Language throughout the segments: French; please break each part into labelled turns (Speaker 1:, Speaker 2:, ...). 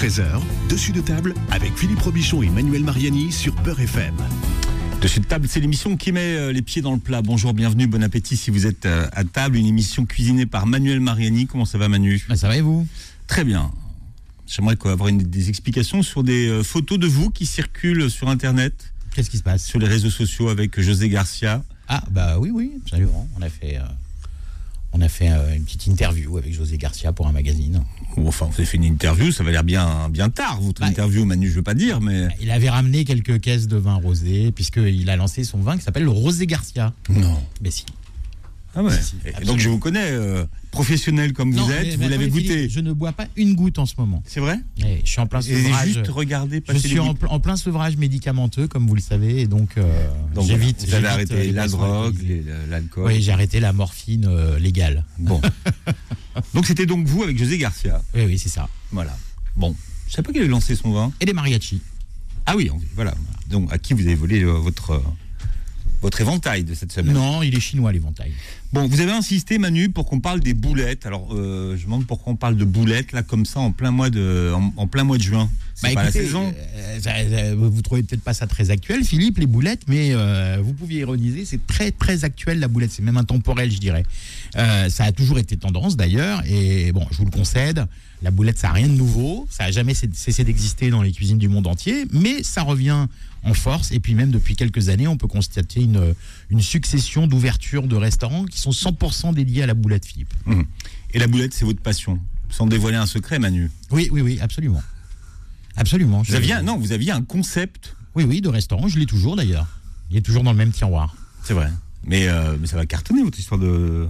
Speaker 1: 13h, dessus de table avec Philippe Robichon et Manuel Mariani sur Peur FM.
Speaker 2: Dessus de table, c'est l'émission qui met euh, les pieds dans le plat. Bonjour, bienvenue, bon appétit si vous êtes euh, à table. Une émission cuisinée par Manuel Mariani. Comment ça va, Manu?
Speaker 3: Bah, ça va et vous?
Speaker 2: Très bien. J'aimerais avoir une- des explications sur des euh, photos de vous qui circulent sur Internet,
Speaker 3: Qu'est-ce qui se passe?
Speaker 2: Sur les réseaux sociaux avec José Garcia.
Speaker 3: Ah bah oui oui absolument. On a fait euh, on a fait euh, une petite interview avec José Garcia pour un magazine.
Speaker 2: Enfin, vous avez fait une interview, ça va l'air bien, bien tard, votre
Speaker 3: Bah,
Speaker 2: interview, Manu, je veux pas dire, mais.
Speaker 3: Il avait ramené quelques caisses de vin rosé puisqu'il a lancé son vin qui s'appelle le Rosé Garcia.
Speaker 2: Non.
Speaker 3: Mais si.
Speaker 2: Ah ouais.
Speaker 3: Si, si,
Speaker 2: donc je vous connais, euh, professionnel comme vous êtes,
Speaker 3: mais-
Speaker 2: vous l'avez goûté.
Speaker 3: Philippe, Je ne bois pas une goutte en ce moment.
Speaker 2: C'est vrai?
Speaker 3: Et je suis en plein
Speaker 2: Et
Speaker 3: sevrage.
Speaker 2: juste regarder
Speaker 3: Je suis en,
Speaker 2: gouttes.
Speaker 3: pl- en plein sevrage médicamenteux, comme vous le savez, et donc, euh,
Speaker 2: Donc,
Speaker 3: j'évite.
Speaker 2: Vous avez
Speaker 3: euh,
Speaker 2: arrêté
Speaker 3: les
Speaker 2: la drogue, les- l'alcool.
Speaker 3: Oui, j'ai arrêté la morphine euh, légale.
Speaker 2: Bon. donc c'était donc vous avec José Garcia.
Speaker 3: Oui, oui, c'est ça.
Speaker 2: Voilà. Bon. Je sais pas qu'il avait lancé son vin.
Speaker 3: Et des mariachis.
Speaker 2: Ah oui, on- voilà. Donc à qui vous avez volé euh, votre euh, votre éventail de cette semaine?
Speaker 3: Non, il est chinois l'éventail.
Speaker 2: Bon, vous avez insisté Manu pour qu'on parle des boulettes. Alors euh, je demande pourquoi on parle de boulettes là comme ça en plein mois de juin.
Speaker 3: Bah,
Speaker 2: pas
Speaker 3: écoutez,
Speaker 2: la saison.
Speaker 3: euh, ça- vous trouvez peut-être pas ça très actuel, Philippe, les boulettes, mais euh, vous pouviez ironiser, c'est très très actuel la boulette, c'est même intemporel, je dirais. Euh, ça a toujours été tendance d'ailleurs, et bon, je vous le concède, la boulette, ça n'a rien de nouveau, ça a jamais cessé d'exister dans les cuisines du monde entier, mais ça revient en force, et puis même depuis quelques années, on peut constater une, une succession d'ouvertures de restaurants qui sont 100% dédiés à la boulette, Philippe.
Speaker 2: Et la boulette, c'est votre passion? Sans dévoiler un secret, Manu?
Speaker 3: Oui, oui, oui, absolument. Absolument.
Speaker 2: Vous aviez un, non, vous aviez un concept.
Speaker 3: Oui, oui, de restaurant, je l'ai toujours d'ailleurs. Il est toujours dans le même tiroir.
Speaker 2: C'est vrai. Mais, euh, mais ça va cartonner votre histoire de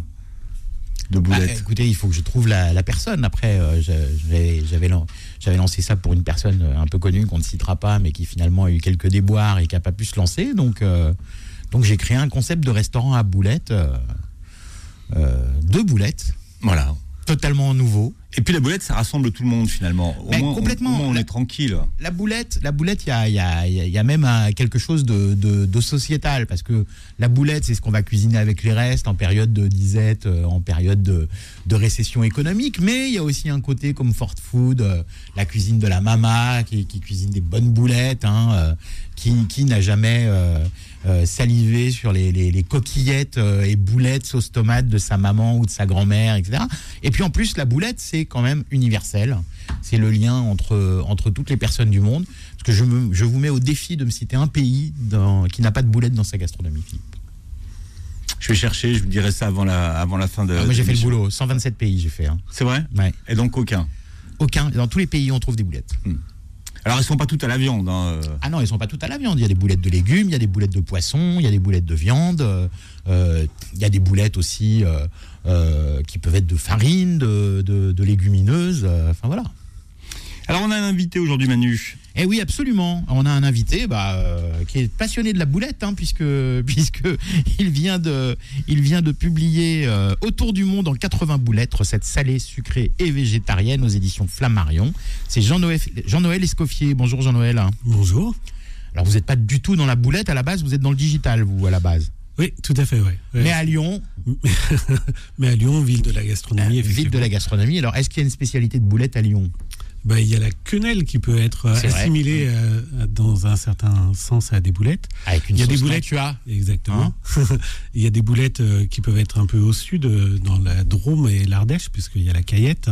Speaker 2: de
Speaker 3: Bah,
Speaker 2: boulettes.
Speaker 3: écoutez, il faut que je trouve la, la personne. Après, euh, j'avais j'avais lan- j'avais lancé ça pour une personne euh, un peu connue qu'on ne citera pas, mais qui finalement a eu quelques déboires et qui n'a pas pu se lancer. Donc, euh, donc j'ai créé un concept de restaurant à boulettes, euh, deux boulettes,
Speaker 2: voilà.
Speaker 3: totalement nouveau.
Speaker 2: Et puis la boulette, ça rassemble tout le monde finalement. Au
Speaker 3: Mais
Speaker 2: moins, on-
Speaker 3: complètement.
Speaker 2: au moins, on,
Speaker 3: La-
Speaker 2: est tranquille.
Speaker 3: La boulette, la boulette, il y a, y a- y a- il y a même un- quelque chose de, de- de sociétal parce que la boulette, c'est ce qu'on va cuisiner avec les restes en période de disette, euh, en période de, de récession économique. Mais il y a aussi un côté comme Fort Food, euh, la cuisine de la mama qui, qui cuisine des bonnes boulettes, hein, euh, qui, qui n'a jamais euh, euh, salivé sur les, les- les coquillettes euh, et boulettes sauce tomate de sa maman ou de sa grand-mère, etc. Et puis en plus, la boulette, c'est quand même universel. C'est le lien entre, entre toutes les personnes du monde. Parce que je, me- je vous mets au défi de me citer un pays dans- qui n'a pas de boulette dans sa gastronomie. Philippe.
Speaker 2: Je vais chercher, je vous dirai ça avant la, avant la fin de.
Speaker 3: Ah, moi, j'ai fait le boulot. 127 pays, j'ai fait. hein.
Speaker 2: C'est vrai?
Speaker 3: Ouais.
Speaker 2: Et donc aucun?
Speaker 3: Aucun. Dans tous les pays, on trouve des boulettes.
Speaker 2: Alors, elles sont pas toutes à la viande. hein, euh.
Speaker 3: Ah non, ils sont pas toutes à la viande. Il y a des boulettes de légumes, il y a des boulettes de poisson, il y a des boulettes de viande, euh, euh, il y a des boulettes aussi qui peuvent être de farine, de, légumineuses. Enfin voilà.
Speaker 2: Alors, on a un invité aujourd'hui, Manu.
Speaker 3: Eh oui, absolument. On a un invité bah, euh, qui est passionné de la boulette, hein, puisque, puisque il, vient de, il vient de publier euh, Autour du monde en 80 boulettes, recettes salées, sucrées et végétariennes aux éditions Flammarion. C'est Jean-Noël Jean-Noël Escoffier. Bonjour Jean-Noël.
Speaker 4: Bonjour.
Speaker 3: Alors vous n'êtes pas du tout dans la boulette à la base, vous êtes dans le digital, vous, à la base.
Speaker 4: Oui, tout à fait. Ouais.
Speaker 3: Mais à Lyon,
Speaker 4: Mais à Lyon, ville de la gastronomie,
Speaker 3: ville de
Speaker 4: effectivement.
Speaker 3: la gastronomie. Alors est-ce qu'il y a une spécialité de boulette à Lyon?
Speaker 4: Bah, il y a la quenelle qui peut être euh, assimilée euh, dans un certain sens à des boulettes.
Speaker 3: Avec une
Speaker 4: Il y a des boulettes.
Speaker 3: tu as
Speaker 4: Exactement. il y a des boulettes euh, qui peuvent être un peu au sud, euh, dans la Drôme et l'Ardèche, puisqu'il y a la Caillette.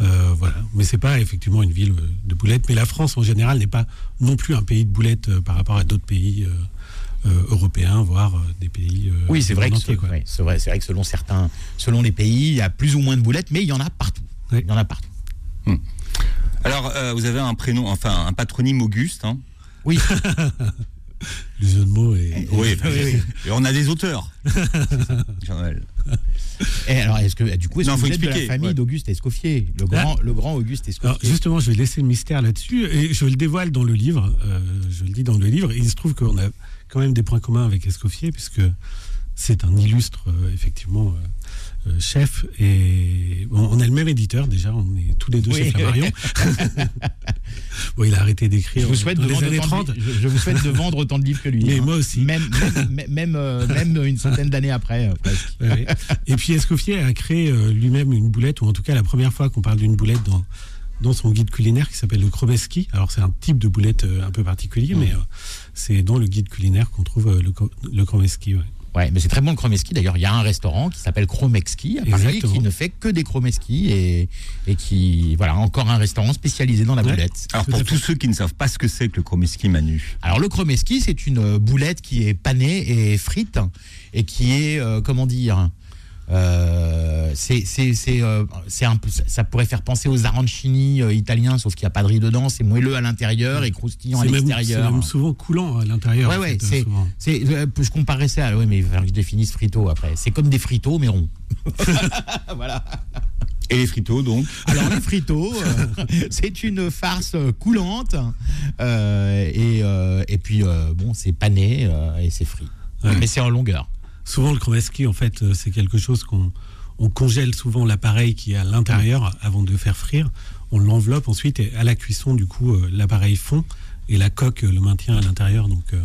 Speaker 4: Euh, voilà. Mais c'est pas effectivement une ville de boulettes. Mais la France, en général, n'est pas non plus un pays de boulettes euh, par rapport à d'autres pays euh, euh, européens, voire euh, des pays. euh,
Speaker 3: Oui, c'est vrai, que
Speaker 4: entier,
Speaker 3: c'est vrai, c'est vrai que selon certains, selon les pays, il y a plus ou moins de boulettes, mais il y en a partout.
Speaker 4: Oui.
Speaker 3: Il y en a partout.
Speaker 2: Alors, euh, vous avez un prénom, enfin un patronyme Auguste. Hein.
Speaker 3: Oui,
Speaker 4: Le jeu de mots est.
Speaker 2: Oui,
Speaker 3: oui, oui.
Speaker 2: Et on a des auteurs. Jean-Noël.
Speaker 3: Et alors, est-ce que du coup, est-ce
Speaker 2: Non,
Speaker 3: que vous êtes de la famille
Speaker 2: ouais.
Speaker 3: d'Auguste Escoffier, le grand, le grand Auguste
Speaker 4: Alors
Speaker 3: Escoffier
Speaker 4: justement, je vais laisser le mystère là-dessus et je le dévoile dans le livre. euh, je le dis dans le livre. Et il se trouve qu'on a quand même des points communs avec Escoffier puisque c'est un illustre euh, effectivement chef et bon, on a le même éditeur déjà. On est tous les deux
Speaker 3: Oui.
Speaker 4: chez Flammarion. bon, il a arrêté d'écrire
Speaker 3: Je vous souhaite
Speaker 4: dans
Speaker 3: de
Speaker 4: les
Speaker 3: vendre
Speaker 4: années
Speaker 3: autant
Speaker 4: 30.
Speaker 3: de, je, je vous souhaite de vendre autant de livres que lui.
Speaker 4: Mais
Speaker 3: hein.
Speaker 4: moi aussi.
Speaker 3: Même, même, même, euh, même une centaine d'années après, euh, presque.
Speaker 4: Ouais. Et puis Escoffier a créé euh, lui-même une boulette, ou en tout cas la première fois qu'on parle d'une boulette dans, dans son guide culinaire qui s'appelle le Kromeski. Alors c'est un type de boulette euh, un peu particulier, mais euh, c'est dans le guide culinaire qu'on trouve euh, le, le ouais.
Speaker 3: Ouais, mais c'est très bon le Chromeski. D'ailleurs, il y a un restaurant qui s'appelle Chromexki à Paris
Speaker 4: Exactement.
Speaker 3: qui ne fait que des Chromeski et, et qui, voilà, encore un restaurant spécialisé dans la
Speaker 4: Ouais.
Speaker 3: boulette.
Speaker 2: Alors pour tous ceux qui ne savent pas ce que c'est que le chromeski Manu,
Speaker 3: Alors le chromeski, c'est une euh, boulette qui est panée et frite et qui est, euh, comment dire, euh, c'est, c'est, c'est, euh, c'est un peu, ça- pourrait faire penser aux arancini euh, italiens, sauf qu'il n'y a pas de riz dedans. C'est moelleux à l'intérieur et croustillant à
Speaker 4: même, c'est
Speaker 3: l'extérieur.
Speaker 4: même souvent coulant à l'intérieur.
Speaker 3: Ouais, ouais,
Speaker 4: fait,
Speaker 3: c'est, euh, je comparerais ça. à- Ouais, mais il va falloir que je définisse frito après. C'est comme des fritos mais ronds. voilà.
Speaker 2: et les fritos donc?
Speaker 3: Alors les fritos, euh, c'est une farce coulante euh, et, euh, et puis euh, bon, c'est pané euh, et c'est frit,
Speaker 4: Ouais.
Speaker 3: mais c'est en longueur.
Speaker 4: Souvent, le Kromeski, en fait, euh, c'est quelque chose qu'on on congèle souvent l'appareil qui est à l'intérieur avant de faire frire. On l'enveloppe ensuite et à la cuisson, du coup, euh, l'appareil fond et la coque euh, le maintient à l'intérieur. Donc, euh,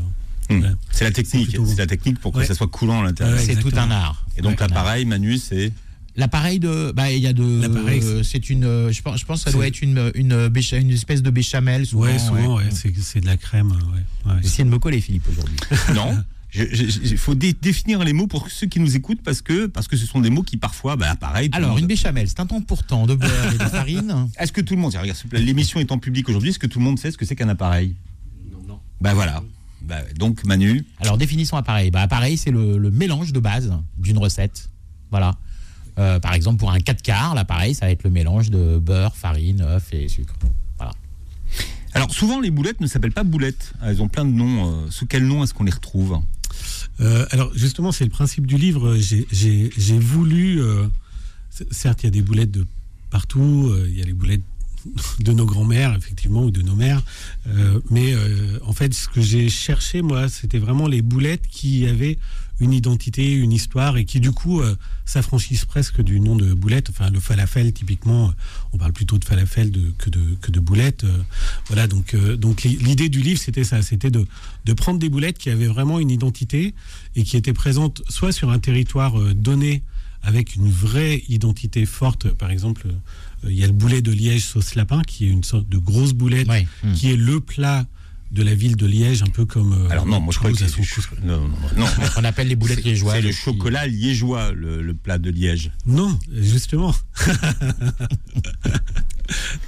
Speaker 2: Hmm.
Speaker 4: Ouais.
Speaker 2: C'est la technique,
Speaker 4: C'est bon.
Speaker 2: la technique pour que
Speaker 4: Ouais.
Speaker 2: ça soit coulant à l'intérieur.
Speaker 4: Ouais,
Speaker 3: c'est tout un art.
Speaker 2: Et donc
Speaker 3: Ouais,
Speaker 2: l'appareil Manu c'est
Speaker 3: L'appareil de, bah il y a de,
Speaker 4: L'appareil,
Speaker 3: euh, c'est une, je pense, je pense que ça doit être une une, bécha- une espèce de béchamel. Souvent,
Speaker 4: ouais, souvent, ouais, c'est c'est de la crème. Ouais,
Speaker 3: essayez de me coller, Philippe, aujourd'hui.
Speaker 2: non. Il faut dé- définir les mots pour ceux qui nous écoutent parce que parce que ce sont des mots qui parfois bah pareil.
Speaker 3: Alors,
Speaker 2: monde-
Speaker 3: une béchamel, c'est un temps pourtant de beurre et de farine.
Speaker 2: Est-ce que tout le monde, regarde, l'émission est en public aujourd'hui, est-ce que tout le monde sait ce que c'est qu'un appareil? Non, non. Bah voilà. Bah, donc Manu,
Speaker 3: Alors, définissons appareil. Bah, appareil, c'est le, le mélange de base d'une recette. Voilà. Euh, par exemple, pour un 4 quarts, l'appareil, ça va être le mélange de beurre, farine, œuf et sucre. Voilà.
Speaker 2: alors souvent les boulettes ne s'appellent pas boulettes, elles ont plein de noms. euh, sous quel nom est-ce qu'on les retrouve?
Speaker 4: Euh, alors justement, c'est le principe du livre. J'ai- voulu, euh, certes, il y a des boulettes de partout, euh, il y a les boulettes de nos grands-mères, effectivement, ou de nos mères. Mais en fait, ce que j'ai cherché, moi, c'était vraiment les boulettes qui avaient une identité, une histoire, et qui, du coup, euh, s'affranchissent presque du nom de boulette. Enfin, le falafel, typiquement, on parle plutôt de falafel de- que, de, que de boulettes. Euh, voilà, donc, euh, donc li- l'idée du livre, c'était ça, c'était de, de prendre des boulettes qui avaient vraiment une identité et qui étaient présentes soit sur un territoire euh, donné avec une vraie identité forte. Par exemple, euh, il y a le boulet de Liège sauce lapin, qui est une sorte de grosse boulette,
Speaker 3: Ouais.
Speaker 4: Qui est le plat de la ville de Liège, un peu comme. euh,
Speaker 2: Alors non, moi je crois que
Speaker 4: son
Speaker 2: non, non, non, non.
Speaker 3: On appelle les boulettes liégeoises.
Speaker 2: C'est le chocolat liégeois, le, le plat de Liège.
Speaker 4: Non, justement.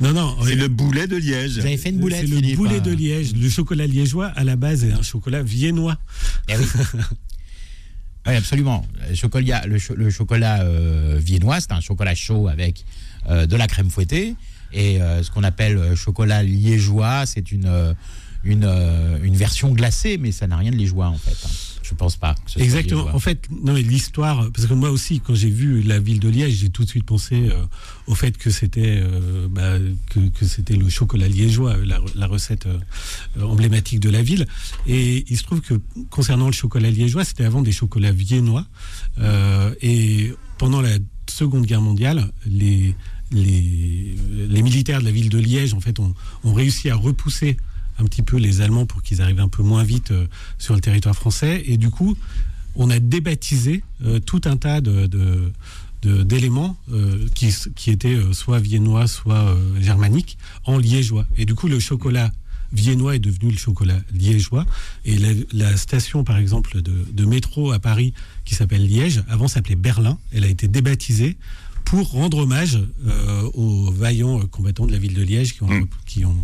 Speaker 4: non, non.
Speaker 2: C'est le boulet de Liège.
Speaker 3: Vous avez fait une boulette,
Speaker 4: C'est le boulet
Speaker 3: hein.
Speaker 4: de Liège. Le chocolat liégeois, à la base, est un chocolat viennois.
Speaker 3: Eh oui. Oui, absolument. Le chocolat, le, cho- le chocolat euh, viennois, c'est un chocolat chaud avec euh, de la crème fouettée. Et euh, ce qu'on appelle chocolat liégeois, c'est une, euh, une, euh, une version glacée, mais ça n'a rien de liégeois en fait. hein. Je pense pas. que ce soit
Speaker 4: Exactement. En fait, non, mais l'histoire, parce que moi aussi, quand j'ai vu la ville de Liège, j'ai tout de suite pensé euh, au fait que c'était euh, bah, que, que c'était le chocolat liégeois, la, la recette euh, emblématique de la ville. Et il se trouve que concernant le chocolat liégeois, c'était avant des chocolats viennois. Et pendant la Seconde Guerre mondiale, les les, les militaires de la ville de Liège, en fait, ont, ont réussi à repousser un petit peu les Allemands pour qu'ils arrivent un peu moins vite euh, sur le territoire français. Et du coup, on a débaptisé euh, tout un tas de, de- d'éléments euh, qui, qui étaient soit viennois, soit euh, germaniques, en liégeois. Et du coup, le chocolat viennois est devenu le chocolat liégeois. Et la, la station, par exemple, de, de métro à Paris, qui s'appelle Liège, avant s'appelait Berlin, elle a été débaptisée pour rendre hommage euh, aux vaillants combattants de la ville de Liège qui ont,
Speaker 2: Mm.
Speaker 4: qui ont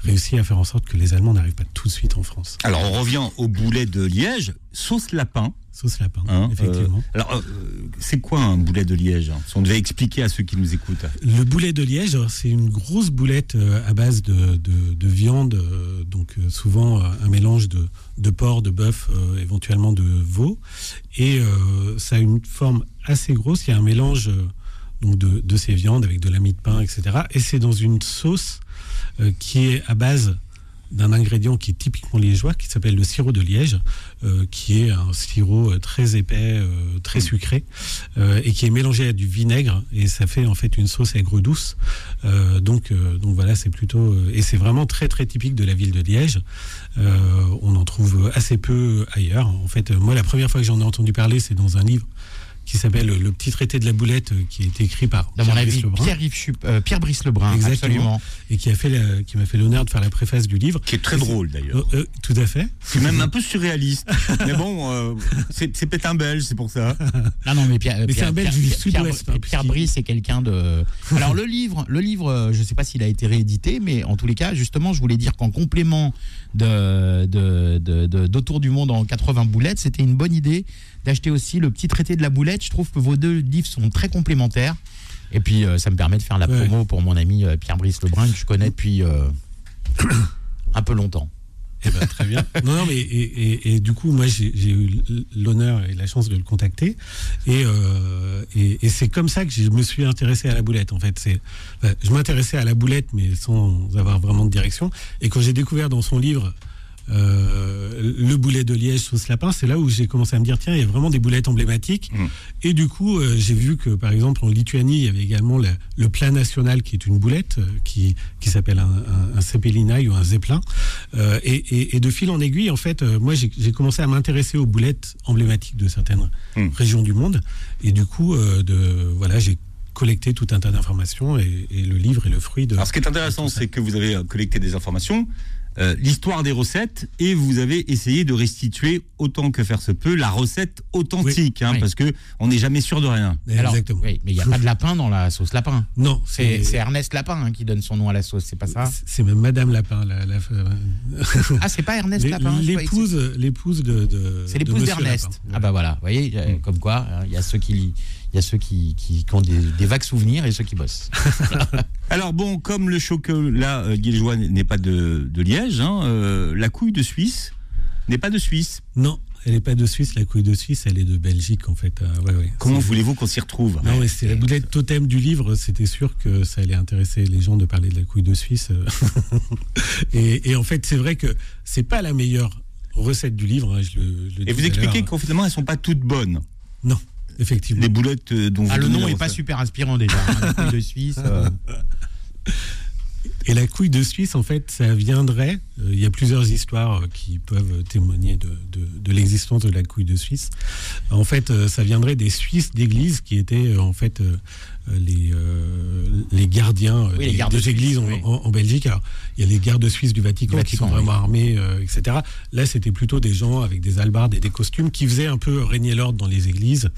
Speaker 4: réussi à faire en sorte que les Allemands n'arrivent pas tout de suite en France.
Speaker 2: Alors on revient au boulet de Liège, sauce lapin.
Speaker 4: Sauce lapin,
Speaker 2: hein,
Speaker 4: effectivement.
Speaker 2: euh, alors euh, c'est quoi un boulet de Liège? Hein Si on devait expliquer à ceux qui nous écoutent.
Speaker 4: Le boulet de Liège, c'est une grosse boulette euh, à base de, de- de viande, donc souvent un mélange de, de porc, de bœuf, euh, éventuellement de veau. Et ça a une forme assez grosse. Il y a un mélange donc de, de ces viandes avec de la mie de pain, etc. Et c'est dans une sauce euh, qui est à base d'un ingrédient qui est typiquement liégeois, qui s'appelle le sirop de Liège, euh, qui est un sirop euh, très épais, euh, très sucré, euh, et qui est mélangé à du vinaigre, et ça fait en fait une sauce aigre douce. Donc, donc voilà, c'est plutôt et c'est vraiment très très typique de la ville de Liège. On en trouve assez peu ailleurs. En fait, moi, la première fois que j'en ai entendu parler, c'est dans un livre qui s'appelle Le petit traité de la boulette, euh, qui a été écrit par
Speaker 3: mon
Speaker 4: Pierre
Speaker 3: avis,
Speaker 4: Brice Lebrun,
Speaker 3: Pierre, Yves euh, Pierre Brice Lebrun,
Speaker 4: Exactement.
Speaker 3: absolument.
Speaker 4: et qui a fait la- qui m'a fait l'honneur de faire la préface du livre.
Speaker 2: Qui est très drôle d'ailleurs.
Speaker 4: Euh, euh, tout à fait.
Speaker 2: C'est même un peu surréaliste. Mais bon, euh, c'est peut-être un belge, c'est pour ça.
Speaker 3: Non, non, mais Pierre,
Speaker 4: Mais c'est
Speaker 3: Pierre-
Speaker 4: un Belge
Speaker 3: Pierre-
Speaker 4: du
Speaker 3: Pierre-
Speaker 4: Sud-Ouest,
Speaker 3: Pierre,
Speaker 4: hein,
Speaker 3: Pierre Brice est quelqu'un de. Alors le livre, le livre, je ne sais pas s'il a été réédité, mais en tous les cas, justement, je voulais dire qu'en complément de de- de- de- d'autour du monde en 80 boulettes, c'était une bonne idée d'acheter aussi le petit traité de la boulette. Je trouve que vos deux livres sont très complémentaires. Et puis, euh, ça me permet de faire la
Speaker 4: Ouais.
Speaker 3: promo pour mon ami euh, Pierre Brice Lebrun que je connais depuis euh, un peu longtemps.
Speaker 4: Eh ben, très bien. Non, non, mais et, et- et du coup, moi, j'ai eu l'honneur et la chance de le contacter, et, euh, c'est comme ça que je me suis intéressé à la boulette. En fait, c'est, je m'intéressais à la boulette, mais sans avoir vraiment de direction. Et quand j'ai découvert dans son livre euh, le boulet de liège sauce lapin, c'est là où j'ai commencé à me dire tiens, il y a vraiment des boulettes emblématiques.
Speaker 2: Mm.
Speaker 4: Et du coup, euh, j'ai vu que par exemple en Lituanie, il y avait également le, le plat national qui est une boulette euh, qui, qui s'appelle un, un, ou un zeppelin. Euh, et, et- et de fil en aiguille, en fait, moi j'ai commencé à m'intéresser aux boulettes emblématiques de certaines
Speaker 2: Mm.
Speaker 4: régions du monde. Et du coup, de, voilà, j'ai collecté tout un tas d'informations et, et le livre est le fruit de.
Speaker 2: Alors, ce qui est intéressant, c'est que vous avez collecté des informations, euh, l'histoire des recettes, et vous avez essayé de restituer autant que faire se peut la recette authentique, hein,
Speaker 3: Oui.
Speaker 2: parce que on n'est jamais sûr de rien.
Speaker 3: Alors,
Speaker 4: Exactement.
Speaker 3: oui, mais il n'y a pas de lapin dans la sauce lapin.
Speaker 4: Non,
Speaker 3: C'est c'est Ernest Lapin hein, qui donne son nom à la sauce, c'est pas ça
Speaker 4: C'est même Madame Lapin, la, la-
Speaker 3: Ah, c'est pas Ernest Lapin
Speaker 4: l'épouse, l'épouse de, de.
Speaker 3: C'est l'épouse d'Ernest.
Speaker 4: Lapin.
Speaker 3: Ah bah voilà, vous voyez, euh,
Speaker 4: Mm.
Speaker 3: comme quoi, hein, il y a ceux qui, il y a ceux qui, qui, qui ont des, des vagues souvenirs et ceux qui bossent.
Speaker 2: Alors bon, comme le chocolat euh, liégeois n'est pas de, de Liège, hein, euh, la couille de Suisse n'est pas de Suisse.
Speaker 4: Non, elle n'est pas de Suisse, la couille de Suisse, elle est de Belgique en fait. Euh, ouais, ouais.
Speaker 2: Comment voulez-vous qu'on s'y retrouve
Speaker 4: Non, mais c'est la boulette totem du livre. C'était sûr que ça allait intéresser les gens de parler de la couille de Suisse. et, et en fait, c'est vrai que c'est pas la meilleure recette du livre. hein, je le, je le
Speaker 2: Et vous expliquez
Speaker 4: l'heure.
Speaker 2: qu'en finalement, elles sont pas toutes bonnes.
Speaker 4: Non, effectivement.
Speaker 2: Les boulettes euh, dont vous
Speaker 3: Ah, le nom
Speaker 2: la
Speaker 3: est pas super inspirant déjà. hein, la couille de Suisse. euh,
Speaker 4: Et la couille de Suisse, en fait, ça viendrait. euh, il y a plusieurs histoires euh, qui peuvent témoigner de, de- de l'existence de la couille de Suisse. En fait, euh, ça viendrait des Suisses d'église qui étaient euh, en fait les, euh, les gardiens euh,
Speaker 3: Oui, les
Speaker 4: des, églises en,
Speaker 3: oui.
Speaker 4: en- en Belgique. Alors, il y a les gardes suisses du Vatican, qui sont vraiment
Speaker 3: oui.
Speaker 4: armés, euh, etc. Là, c'était plutôt des gens avec des albardes et des costumes qui faisaient un peu régner l'ordre dans les églises.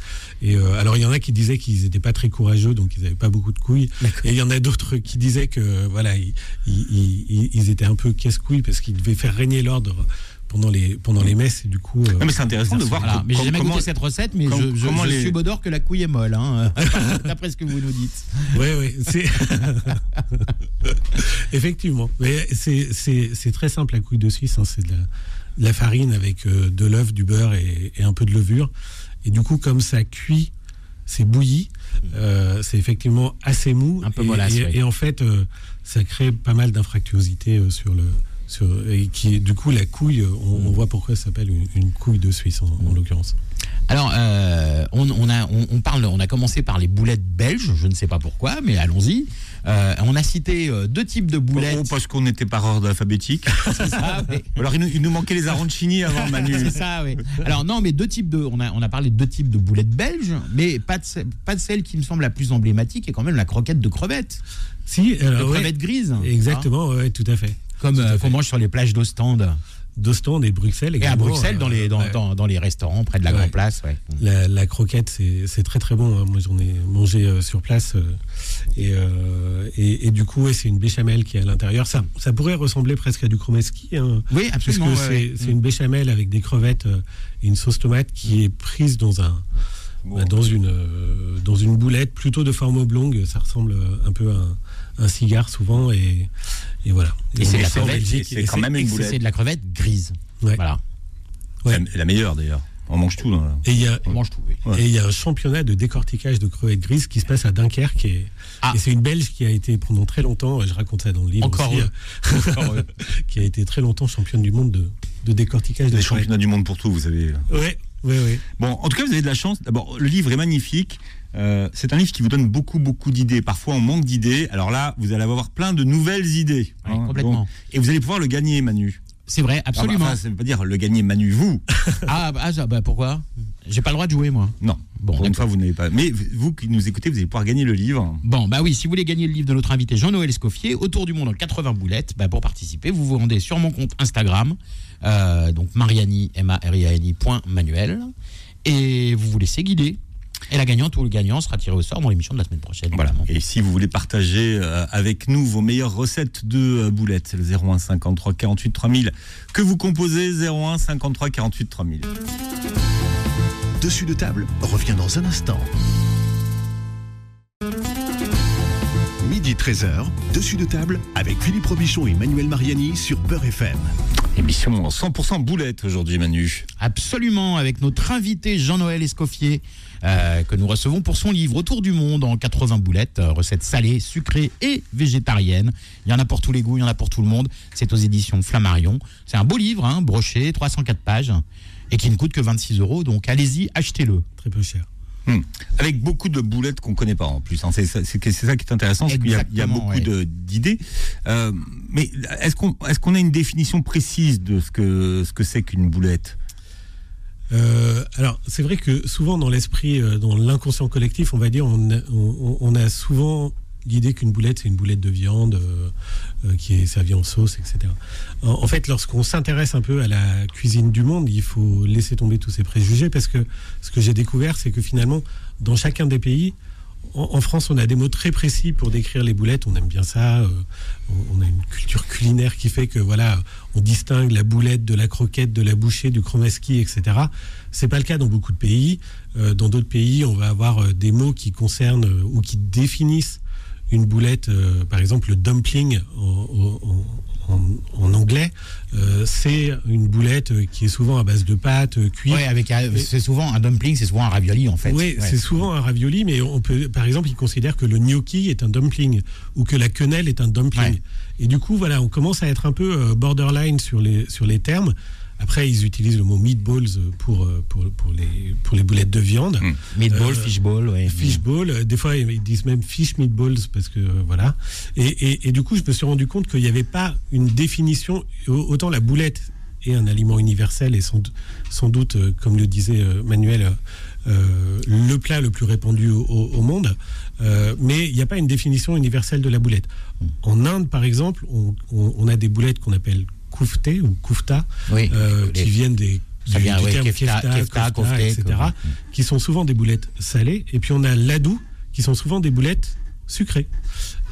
Speaker 4: Et euh, alors, il y en a qui disaient qu'ils n'étaient pas très courageux, donc ils n'avaient pas beaucoup de couilles. Et il y en a d'autres qui disaient que voilà, ils, ils- ils- ils étaient un peu casse-couilles parce qu'ils devaient faire régner l'ordre pendant les, pendant les messes. Et du coup, euh,
Speaker 2: Non, mais c'est intéressant de voir
Speaker 3: voilà. Mais j'ai jamais
Speaker 2: comment,
Speaker 3: goûté cette recette, mais je, je, je
Speaker 2: les-
Speaker 3: subodore que la couille est molle, hein, d'après ce que vous nous dites.
Speaker 4: Ouais, ouais, c'est effectivement. Mais c'est c'est c'est très simple la couille de Suisse. hein, c'est de la, de la farine avec euh, de l'œuf, du beurre et, et un peu de levure. Et du coup, comme ça cuit, c'est bouilli. euh, c'est effectivement assez mou.
Speaker 3: Un peu
Speaker 4: et,
Speaker 3: mollasse,
Speaker 4: et-
Speaker 3: oui.
Speaker 4: et en fait, euh, ça crée pas mal d'infractuosité euh, sur le. Sur, et qui, du coup, la couille, on, on voit pourquoi ça s'appelle une, une couille de Suisse en, en l'occurrence.
Speaker 3: Alors, euh, on, on a, on, on parle, on a commencé par les boulettes belges, je ne sais pas pourquoi, mais allons-y. Euh, on a cité euh, deux types de boulettes.
Speaker 2: Oh, parce qu'on était par ordre alphabétique.
Speaker 3: c'est ça, mais-
Speaker 2: Alors, il nous, il nous manquait les arancini avant, Manu.
Speaker 3: C'est ça, oui. Alors non, mais deux types de, on a, on a parlé de deux types de boulettes belges, mais pas de, pas de celle qui me semble la plus emblématique, et quand même la croquette de crevettes,
Speaker 4: Si,
Speaker 3: de
Speaker 4: alors, ouais,
Speaker 3: crevettes grises.
Speaker 4: exactement, ouais, tout à fait.
Speaker 3: Comme euh, qu'on mange sur les plages d'Ostende
Speaker 4: d'Ostende et de Bruxelles.
Speaker 3: et à
Speaker 4: également,
Speaker 3: Bruxelles
Speaker 4: euh,
Speaker 3: dans les, dans,
Speaker 4: ouais.
Speaker 3: dans, dans les restaurants près de la
Speaker 4: Ouais.
Speaker 3: Grand Place. Ouais.
Speaker 4: La, la croquette, c'est très très bon. hein. Moi, j'en ai mangé euh, sur place. euh, et, euh, et, et du coup, c'est une béchamel qui est à l'intérieur. Ça, ça pourrait ressembler presque à du chromeski. Hein,
Speaker 3: Oui,
Speaker 4: parce
Speaker 3: absolument.
Speaker 4: que
Speaker 3: ouais,
Speaker 4: c'est une béchamel avec des crevettes euh, et une sauce tomate qui est prise dans un dans une euh, dans une boulette plutôt de forme oblongue. Ça ressemble euh, un peu à un, un cigare souvent et, et voilà.
Speaker 3: Et c'est
Speaker 4: on
Speaker 3: la crevette,
Speaker 2: c'est quand même une
Speaker 3: c'est-
Speaker 2: boulette.
Speaker 3: C'est de la crevette grise.
Speaker 4: Ouais.
Speaker 3: Voilà.
Speaker 4: Ouais.
Speaker 2: La, la meilleure d'ailleurs. On mange tout. Dans la...
Speaker 4: Et il y a
Speaker 3: On mange tout. oui.
Speaker 2: Ouais.
Speaker 4: Et il y a un championnat de décortiquage de crevettes grises qui se passe à Dunkerque. Et,
Speaker 3: Ah.
Speaker 4: et c'est une Belge qui a été pendant très longtemps, je raconte ça dans le livre
Speaker 3: Encore
Speaker 4: aussi,
Speaker 3: eux.
Speaker 4: euh,
Speaker 3: Encore eux.
Speaker 4: qui a été très longtemps championne du monde de, de décortiquage de
Speaker 2: Les
Speaker 4: crevettes.
Speaker 2: championnats du monde pour tout, vous savez.
Speaker 4: Ouais, ouais, ouais.
Speaker 2: Bon, en tout cas, vous avez de la chance. D'abord, le livre est magnifique. Euh, c'est un livre qui vous donne beaucoup, beaucoup d'idées. Parfois, on manque d'idées. Alors là, vous allez avoir plein de nouvelles idées.
Speaker 3: Ouais, complètement.
Speaker 2: Et vous allez pouvoir le gagner, Manu.
Speaker 3: C'est vrai, absolument.
Speaker 2: Enfin, ça veut pas dire le gagner Manu, vous.
Speaker 3: ah, bah, ah, bah, pourquoi? J'ai pas le droit de jouer, moi.
Speaker 2: Non. Bon, Pour une fois, vous n'avez pas. Mais vous qui nous écoutez, vous allez pouvoir gagner le livre.
Speaker 3: Bon, bah oui, si vous voulez gagner le livre de notre invité Jean-Noël Escoffier, Autour du monde en 80 boulettes, bah pour participer, vous vous rendez sur mon compte Instagram, euh, donc Mariani, m a r i a n -I, Manuel, et vous vous laissez guider. Et la gagnante ou le gagnant sera tiré au sort dans l'émission de la semaine prochaine.
Speaker 2: Voilà. Et si vous voulez partager euh, avec nous vos meilleures recettes de euh, boulettes, c'est le 01 53 48 3000 que vous composez 01 53 48 3000.
Speaker 1: Dessus de table revient dans un instant. Midi 13h, dessus de table avec Philippe Robichon et Manuel Mariani sur Beurre FM.
Speaker 2: Émission 100% boulette aujourd'hui, Manu.
Speaker 3: Absolument, avec notre invité Jean-Noël Escoffier, euh, que nous recevons pour son livre Autour du monde en 80 boulettes, euh, recettes salées, sucrées et végétariennes. Il y en a pour tous les goûts, il y en a pour tout le monde. C'est aux éditions Flammarion. C'est un beau livre, hein, broché, 304 pages, et qui ne coûte que 26 euros. Donc allez-y, achetez-le.
Speaker 4: Très peu cher.
Speaker 2: Hmm. Avec beaucoup de boulettes qu'on ne connaît pas en plus. Hein. C'est ça, qui est intéressant, c'est qu'il y, a beaucoup d'idées. Euh, mais est-ce qu'on est qu'on a une définition précise de ce que ce que c'est qu'une boulette?
Speaker 4: Euh, alors, c'est vrai que souvent dans l'esprit, euh, dans l'inconscient collectif, on va dire, on, a souvent l'idée qu'une boulette, c'est une boulette de viande euh, qui est servie en sauce, etc. En, fait, lorsqu'on s'intéresse un peu à la cuisine du monde, il faut laisser tomber tous ces préjugés parce que ce que j'ai découvert, c'est que finalement, dans chacun des pays, en, France, on a des mots très précis pour décrire les boulettes. On aime bien ça. on, a une culture culinaire qui fait que voilà, on distingue la boulette de la croquette, de la bouchée, du chromaski, etc. C'est pas le cas dans beaucoup de pays. Euh, dans d'autres pays, on va avoir euh, des mots qui concernent euh, ou qui définissent une boulette. par exemple, le dumpling en, anglais, c'est une boulette qui est souvent à base de pâte cuite.
Speaker 3: Oui, avec c'est souvent un dumpling, c'est souvent un ravioli en fait.
Speaker 4: Oui, c'est souvent un ravioli, mais on peut, par exemple, ils considèrent que le gnocchi est un dumpling ou que la quenelle est un dumpling. Et du coup, voilà, on commence à être un peu euh, borderline sur les, sur les termes. Après, ils utilisent le mot meatballs pour, euh, pour, pour, les, pour les boulettes de viande.
Speaker 3: Mm. Meatball, euh, fishball, oui.
Speaker 4: Fishball. Des fois, ils disent même fish meatballs parce que voilà. Et, et, et, du coup, je me suis rendu compte qu'il n'y avait pas une définition. Autant la boulette est un aliment universel et sans, sans doute, comme le disait Manuel, le plat le plus répandu au, au monde. Euh, mais il n'y a pas une définition universelle de la boulette. En Inde, par exemple, on, a des boulettes qu'on appelle koufté ou koufta, euh, qui viennent des du, etc., qui sont souvent des boulettes salées. Et puis on a ladou, qui sont souvent des boulettes sucrées.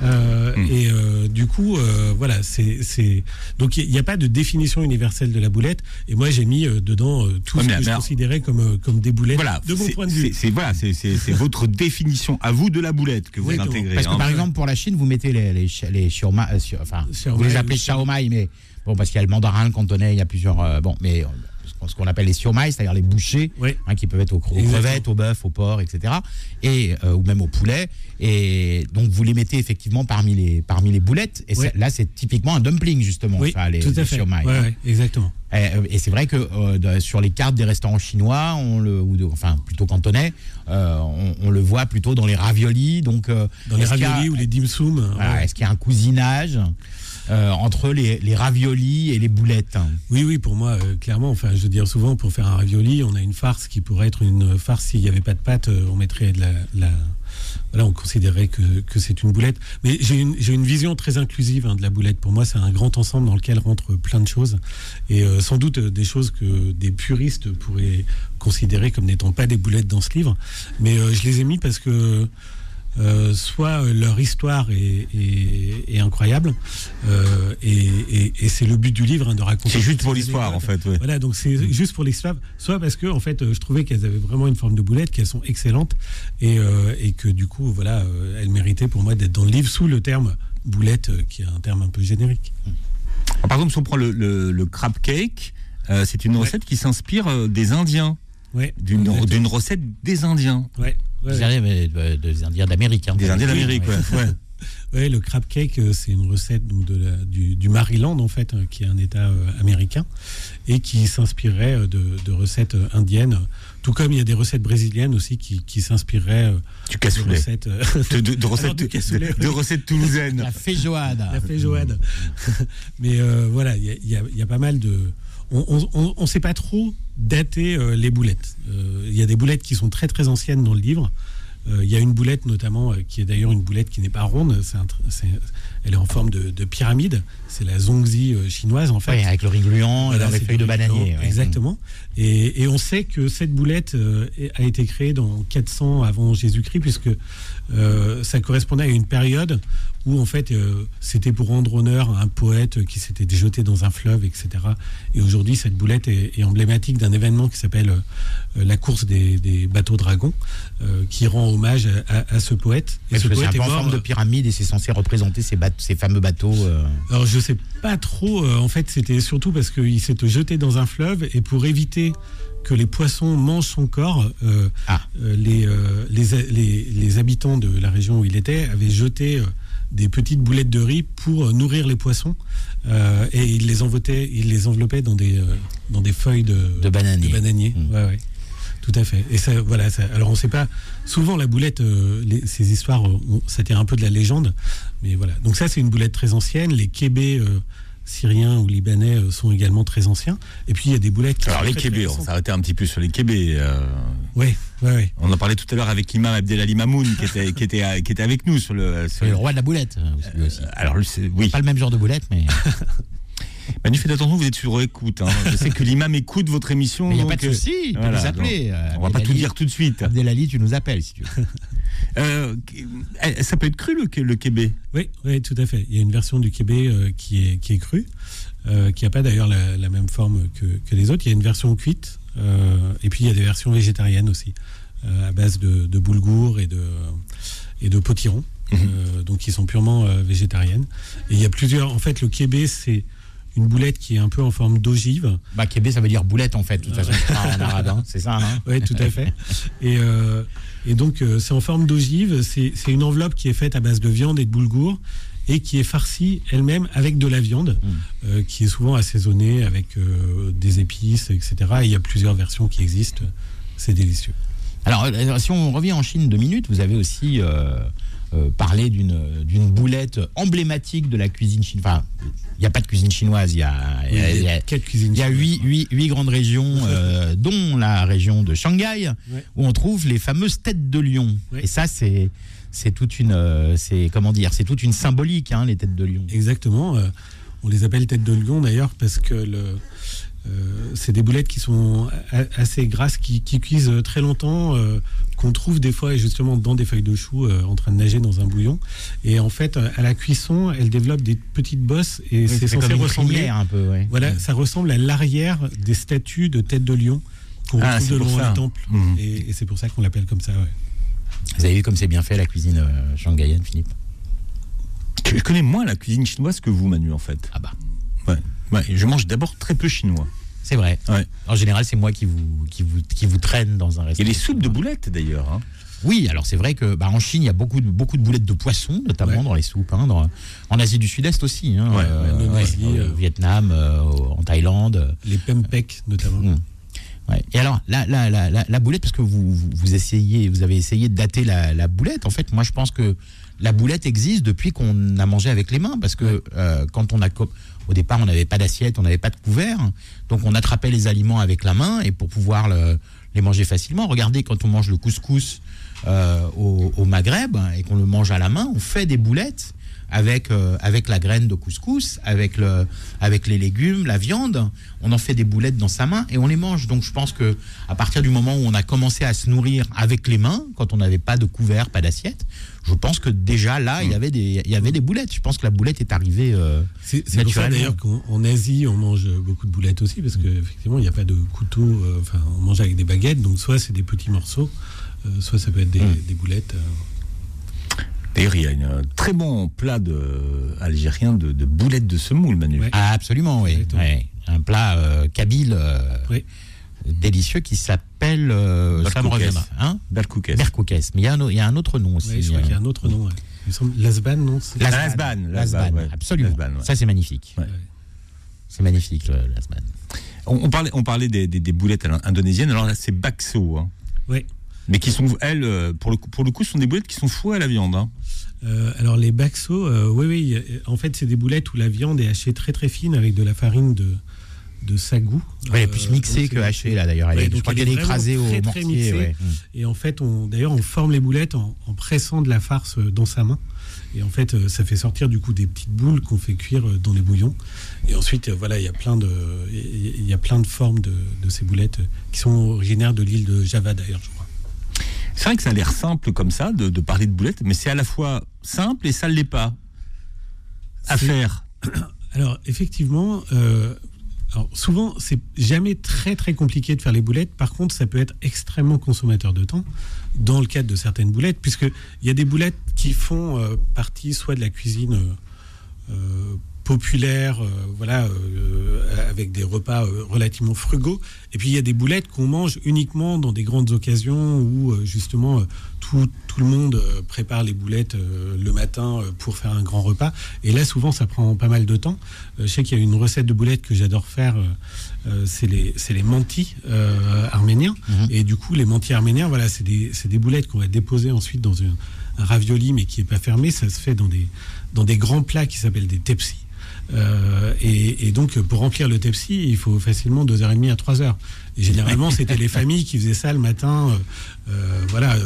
Speaker 4: Euh, hmm. Et euh, du coup, euh, voilà, c'est donc il n'y a, pas de définition universelle de la boulette. Et moi, j'ai mis dedans tout ce que je considérais comme comme des boulettes.
Speaker 2: Voilà,
Speaker 4: de mon point de vue.
Speaker 2: C'est voilà, c'est votre définition à vous de la boulette que vous intégrez.
Speaker 3: Parce que hein. par exemple, pour la Chine, vous mettez les les, les enfin, vous les appelez xiaomai, mais bon, parce qu'il y a le mandarin, le cantonais, il y a plusieurs. bon, mais ce qu'on appelle les surmailles, c'est-à-dire les bouchées, hein, qui peuvent être aux, crevettes, au bœuf, au porc, etc. Et, euh, ou même au poulet. Et donc, vous les mettez effectivement parmi les, parmi les boulettes. Et là, c'est typiquement un dumpling, justement,
Speaker 4: oui,
Speaker 3: les,
Speaker 4: tout à fait.
Speaker 3: Hein.
Speaker 4: exactement.
Speaker 3: Euh, et, c'est vrai que euh, sur les cartes des restaurants chinois, on le, ou enfin plutôt cantonais, on, le voit plutôt dans les raviolis. Donc,
Speaker 4: dans les raviolis ou les dim sum.
Speaker 3: Est-ce qu'il y a un cousinage euh, entre les, raviolis et les boulettes.
Speaker 4: Oui, oui, pour moi, euh, clairement. Enfin, je veux dire souvent, pour faire un ravioli, on a une farce qui pourrait être une farce s'il n'y avait pas de pâte, euh, on mettrait de la, voilà, on considérait que, c'est une boulette. Mais j'ai une, vision très inclusive hein, de la boulette. Pour moi, c'est un grand ensemble dans lequel rentrent plein de choses. Et sans doute des choses que des puristes pourraient considérer comme n'étant pas des boulettes dans ce livre. Mais je les ai mis parce que euh, soit leur histoire est, incroyable, euh, et, c'est le but du livre hein, de raconter.
Speaker 2: C'est juste pour l'histoire, en fait.
Speaker 4: Voilà, donc c'est juste pour l'histoire, soit parce que en fait, je trouvais qu'elles avaient vraiment une forme de boulette, qu'elles sont excellentes, et, euh, que du coup, voilà, elles méritaient pour moi d'être dans le livre sous le terme boulette, qui est un terme un peu générique.
Speaker 2: par exemple, si on prend le, crab cake, c'est une recette qui s'inspire des Indiens.
Speaker 4: Ouais,
Speaker 2: d'une recette des Indiens.
Speaker 4: Ouais,
Speaker 3: des, Indiens, des Indiens d'Amérique. Hein.
Speaker 2: Des Indiens d'Amérique, ouais.
Speaker 4: Oui, le crab cake, euh, c'est une recette donc, de du, Maryland, en fait, qui est un État américain, et qui s'inspirait de, recettes indiennes. Tout comme il y a des recettes brésiliennes aussi qui, qui s'inspireraient
Speaker 2: du cassoulet. De recettes, de, recettes, de, recettes toulousaines.
Speaker 3: La feijoada.
Speaker 4: La feijoada. Mais voilà, il y, y, a pas mal de on ne sait pas trop dater euh, les boulettes. Euh, il y a des boulettes qui sont très très anciennes dans le livre. Euh, il y a une boulette notamment qui est d'ailleurs une boulette qui n'est pas ronde, elle est en forme de, pyramide. C'est la zongzi chinoise en fait.
Speaker 3: Oui, avec le riz gluant et les feuilles de bananier.
Speaker 4: Exactement. Et, et, on sait que cette boulette a été créée dans 400 avant Jésus-Christ puisque ça correspondait à une période où en fait euh, c'était pour rendre honneur à un poète qui s'était jeté dans un fleuve, etc. Et aujourd'hui, cette boulette est, emblématique d'un événement qui s'appelle euh, la course des, bateaux dragons, euh, qui rend hommage à, ce poète.
Speaker 3: Et ce poète est, en forme de pyramide et c'est censé représenter ces, ces fameux bateaux.
Speaker 4: Alors je sais pas trop. en fait, c'était surtout parce qu'il s'était jeté dans un fleuve et pour éviter que les poissons mangent son corps, ah. les, les, les, habitants de la région où il était avaient jeté des petites boulettes de riz pour nourrir les poissons. Euh, et il les enveloppait, il les enveloppait dans des, euh, dans des feuilles de,
Speaker 3: de bananier.
Speaker 4: bananier. Mmh. Ouais, ouais. Tout à fait. Et ça, voilà. Ça, alors on ne sait pas. Souvent la boulette, euh, ces histoires, c'était un peu de la légende, mais voilà. Donc ça c'est une boulette très ancienne. Les kébés syriens ou libanais euh, sont également très anciens. Et puis il y a des boulettes.
Speaker 2: Alors les kébés, on s'arrêtait un petit peu sur les kébés. Euh...
Speaker 4: Oui, oui, oui.
Speaker 2: On en parlait tout à l'heure avec l'imam Abdelali Mamoun qui était, qui, était, qui était avec nous sur le.
Speaker 3: le roi de la boulette. Euh, aussi.
Speaker 2: alors oui.
Speaker 3: Pas le même genre de boulette, mais.
Speaker 2: Manu, faites attention, vous êtes sur écoute. Hein. Je sais que l'imam écoute votre émission.
Speaker 3: Il n'y a pas de souci, il peut nous appeler.
Speaker 2: on va pas tout dire tout de suite.
Speaker 3: Abdelali, tu nous appelles si tu veux.
Speaker 2: Euh, ça peut être cru le, le
Speaker 4: oui, oui, tout à fait. Il y a une version du kébé euh, qui, est, qui est crue, euh, qui n'a pas d'ailleurs la, même forme que, que, les autres. Il y a une version cuite, et puis il y a des versions végétariennes aussi, à base de, de, boulgour et de, et de potiron, mhm. donc qui sont purement végétariennes. Et il y a plusieurs. En fait, le kébé, c'est une boulette qui est un peu en forme d'ogive.
Speaker 3: Bah, kébé, ça veut dire boulette en fait, de toute façon, en arabe, hein. c'est ça. Hein
Speaker 4: oui, tout à fait. Et, et donc, euh, c'est en forme d'ogive. C'est une enveloppe qui est faite à base de viande et de boulgour et qui est farcie elle-même avec de la viande, mmh. euh, qui est souvent assaisonnée avec euh, des épices, etc. Et il y a plusieurs versions qui existent. C'est délicieux.
Speaker 3: Alors, si on revient en Chine deux minutes, vous avez aussi parlé d'une boulette emblématique de la cuisine chinoise. Enfin, il n'y a pas de cuisine chinoise, il y a,
Speaker 4: y a,
Speaker 3: y a huit, huit, grandes régions, euh, dont la région de Shanghai, où on trouve les fameuses têtes de lion. Et ça, c'est c'est toute une, euh, c'est comment dire, c'est toute une symbolique, hein, les têtes de lion.
Speaker 4: Exactement. Euh, on les appelle têtes de lion d'ailleurs parce que le euh, c'est des boulettes qui sont assez grasses, qui, cuisent très longtemps, euh, qu'on trouve des fois justement dans des feuilles de chou euh, en train de nager dans un bouillon. Et en fait, à la cuisson, elles développent des petites bosses et c'est censé ressembler
Speaker 3: un peu.
Speaker 4: Voilà, ça ressemble à l'arrière des statues de tête de lion qu'on ah, retrouve de long à temple. Mmh. Et, c'est pour ça qu'on l'appelle comme ça.
Speaker 3: Vous avez vu comme c'est bien fait la cuisine shanghaïenne, Philippe?
Speaker 2: Je connais moins la cuisine chinoise que vous, Manu, en fait.
Speaker 3: Ah bah.
Speaker 2: Ouais je mange d'abord très peu chinois.
Speaker 3: C'est vrai. En général, c'est moi qui vous, qui, vous, qui vous traîne dans un restaurant.
Speaker 2: Il y a les soupes de boulettes d'ailleurs. Hein.
Speaker 3: Oui, alors c'est vrai que bah, en Chine, il y a beaucoup de, beaucoup de boulettes de poisson, notamment dans les soupes. Hein, en Asie du Sud-Est aussi. Hein,
Speaker 4: euh,
Speaker 3: au Vietnam, euh, en Thaïlande.
Speaker 4: Les pempek notamment. Mmh.
Speaker 3: Et alors, la, la, la, la, boulette, parce que vous, vous, essayez, vous avez essayé de dater la, boulette, en fait, moi je pense que la boulette existe depuis qu'on a mangé avec les mains, parce que euh, quand on a au départ, on n'avait pas d'assiette, on n'avait pas de couvert. Donc on attrapait les aliments avec la main et pour pouvoir les manger facilement. Regardez, quand on mange le couscous euh, au, Maghreb et qu'on le mange à la main, on fait des boulettes avec, euh, avec la graine de couscous, avec, le, avec les légumes, la viande. On en fait des boulettes dans sa main et on les mange. Donc je pense que à partir du moment où on a commencé à se nourrir avec les mains, quand on n'avait pas de couvert, pas d'assiette, je pense que déjà là, il y mm. avait des, il y avait des boulettes. Je pense que la boulette est arrivée. Euh,
Speaker 4: c'est pour ça d'ailleurs qu'en Asie, on mange beaucoup de boulettes aussi, parce qu'effectivement, il n'y a pas de couteau. Euh, enfin, on mange avec des baguettes, donc soit c'est des petits morceaux, euh, soit ça peut être des, mm. boulettes.
Speaker 2: D'ailleurs, il y a un très bon plat de, algérien de, boulettes de semoule, Manu.
Speaker 3: Ah, absolument, oui. Un plat kabyle. Oui délicieux qui s'appelle.
Speaker 2: Euh, ça me
Speaker 3: Hein
Speaker 2: Berkoukès.
Speaker 3: Mais il y, a un, autre nom aussi.
Speaker 4: Oui, je crois qu'il y a un autre nom. Lasban, non
Speaker 2: Lasban.
Speaker 3: Lasban, absolument. Ça, c'est magnifique. C'est magnifique, Lasban.
Speaker 2: On, parlait, on parlait des, boulettes indonésiennes. Alors là, c'est bakso. Hein.
Speaker 4: Oui.
Speaker 2: Mais qui sont, elles, euh, pour le, coup, pour le coup, ce sont des boulettes qui sont fouées à la viande. Hein.
Speaker 4: Euh, alors les bakso, euh, oui, oui. En fait, c'est des boulettes où la viande est hachée très très fine avec de la farine de, de sagou.
Speaker 3: elle est plus mixée que hachée là d'ailleurs. je crois qu'elle est écrasée au mortier.
Speaker 4: Et en fait, on, d'ailleurs, on forme les boulettes en, pressant de la farce dans sa main. Et en fait, ça fait sortir du coup des petites boules qu'on fait cuire dans les bouillons. Et ensuite, voilà, il y a plein de, il y a plein de formes de, de ces boulettes qui sont originaires de l'île de Java d'ailleurs, je crois.
Speaker 2: C'est vrai que ça a l'air simple comme ça de, parler de boulettes, mais c'est à la fois simple et ça ne l'est pas à faire.
Speaker 4: Alors effectivement, euh, alors souvent c'est jamais très très compliqué de faire les boulettes. Par contre, ça peut être extrêmement consommateur de temps dans le cadre de certaines boulettes, puisque il y a des boulettes qui font euh, partie soit de la cuisine euh, populaire, euh, voilà, euh, avec des repas euh, relativement frugaux. Et puis il y a des boulettes qu'on mange uniquement dans des grandes occasions où justement tout, tout, le monde prépare les boulettes le matin pour faire un grand repas. Et là, souvent, ça prend pas mal de temps. je sais qu'il y a une recette de boulettes que j'adore faire. c'est les, les mantis arméniens. Mhm. Et du coup, les mantis arméniens, voilà, c'est des, des, boulettes qu'on va déposer ensuite dans un, un ravioli, mais qui n'est pas fermé. Ça se fait dans des, dans des grands plats qui s'appellent des tepsis. Euh, et, donc, pour remplir le Tepsi, il faut facilement 2h30 à 3h. Et généralement, c'était les familles qui faisaient ça le matin, euh, euh, voilà,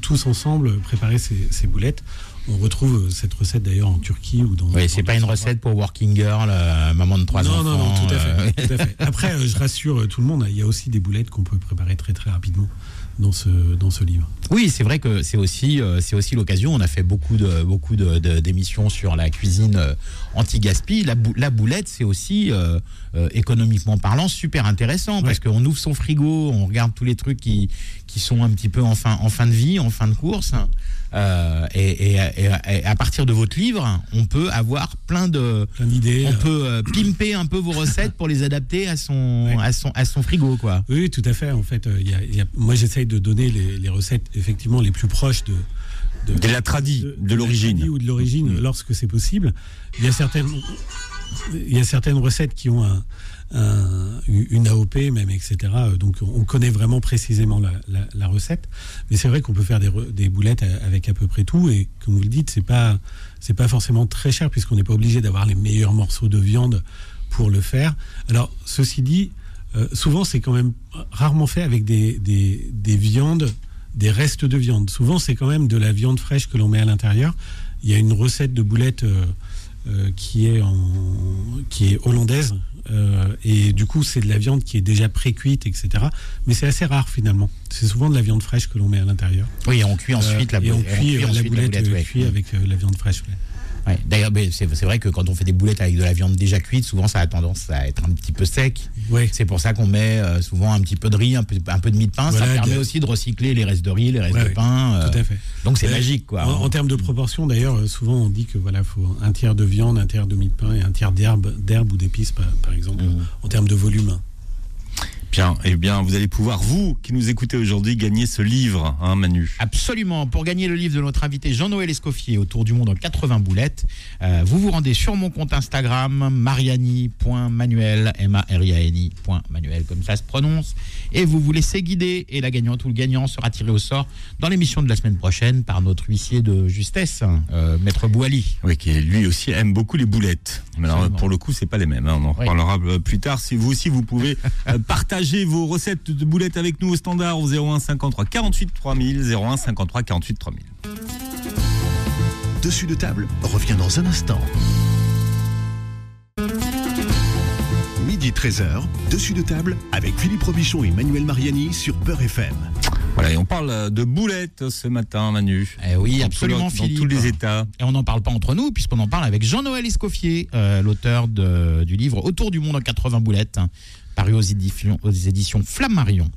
Speaker 4: tous ensemble, préparer ces, boulettes. On retrouve cette recette d'ailleurs en Turquie ou dans.
Speaker 3: Oui, c'est pas une recette pour working girl, maman de trois enfants.
Speaker 4: Non, non, tout à fait. Tout à fait. Après, je rassure tout le monde, il y a aussi des boulettes qu'on peut préparer très très rapidement dans ce, dans ce livre.
Speaker 3: Oui, c'est vrai que c'est aussi, euh, c'est aussi l'occasion. On a fait beaucoup de beaucoup d'émissions sur la cuisine euh, anti-gaspi. La, la, boulette, c'est aussi euh, économiquement parlant super intéressant parce qu'on ouvre son frigo, on regarde tous les trucs qui, qui sont un petit peu en fin, en fin de vie, en fin de course. Euh, et, à partir de votre livre, on peut avoir plein de,
Speaker 4: d'idées.
Speaker 3: On peut pimper un peu vos recettes pour les adapter à son, à son, à son frigo, quoi.
Speaker 4: Oui, tout à fait. En fait, y a, moi, j'essaye de donner les, recettes effectivement les plus proches de
Speaker 2: de, la tradie, de, l'origine
Speaker 4: ou de l'origine, lorsque c'est possible. Il y a certaines, il y a certaines recettes qui ont un une AOP même, etc. Donc on connaît vraiment précisément la, recette. Mais c'est vrai qu'on peut faire des, boulettes avec à peu près tout. Et comme vous le dites, c'est pas c'est pas forcément très cher puisqu'on n'est pas obligé d'avoir les meilleurs morceaux de viande pour le faire. Alors ceci dit, euh, souvent c'est quand même rarement fait avec des, des, viandes, des restes de viande. Souvent c'est quand même de la viande fraîche que l'on met à l'intérieur. Il y a une recette de boulettes euh, euh, qui est en, qui est hollandaise et du coup, c'est de la viande qui est déjà pré-cuite, etc. Mais c'est assez rare finalement. C'est souvent de la viande fraîche que l'on met à l'intérieur.
Speaker 3: Oui, on cuit ensuite la,
Speaker 4: boulette. on cuit, la, boulette, avec la viande fraîche.
Speaker 3: D'ailleurs, c'est vrai que quand on fait des boulettes avec de la viande déjà cuite, souvent ça a tendance à être un petit peu sec. C'est pour ça qu'on met euh, souvent un petit peu de riz, un peu, un peu de mie de pain. ça permet aussi de recycler les restes de riz, les restes de pain.
Speaker 4: tout à fait.
Speaker 3: Donc c'est magique, quoi.
Speaker 4: En, termes de proportion, d'ailleurs, euh, souvent on dit que voilà, faut un tiers de viande, un tiers de mie de pain et un tiers d'herbe, d'herbe ou d'épices, par, exemple, mmh. en termes de volume.
Speaker 2: Bien, eh bien, vous allez pouvoir, vous qui nous écoutez aujourd'hui, gagner ce livre, hein, Manu.
Speaker 3: Absolument. Pour gagner le livre de notre invité Jean-Noël Escoffier, Autour du monde en 80 boulettes, euh, vous vous rendez sur mon compte Instagram, mariani.manuel, m a r i a n -I comme ça se prononce, et vous vous laissez guider, et la gagnante ou le gagnant sera tiré au sort dans l'émission de la semaine prochaine par notre huissier de justesse, euh, Maître Bouali.
Speaker 2: Oui, qui lui aussi aime beaucoup les boulettes. Mais alors, pour le coup, c'est pas les mêmes. Hein. On en reparlera euh, plus tard. Si vous aussi, vous pouvez partager partagez vos recettes de boulettes avec nous au standard au 01 53 48 3000 01 53 48 3000.
Speaker 1: Dessus de table revient dans un instant. Midi 13h, dessus de table avec Philippe Robichon et Manuel Mariani sur Peur FM.
Speaker 2: Voilà, et on parle de boulettes ce matin, Manu.
Speaker 3: Eh oui, absolument, Philippe.
Speaker 2: Dans tous les états.
Speaker 3: Et on n'en parle pas entre nous, puisqu'on en parle avec Jean-Noël Escoffier, euh, l'auteur du livre Autour du monde en 80 boulettes paru aux éditions, aux éditions Flammarion.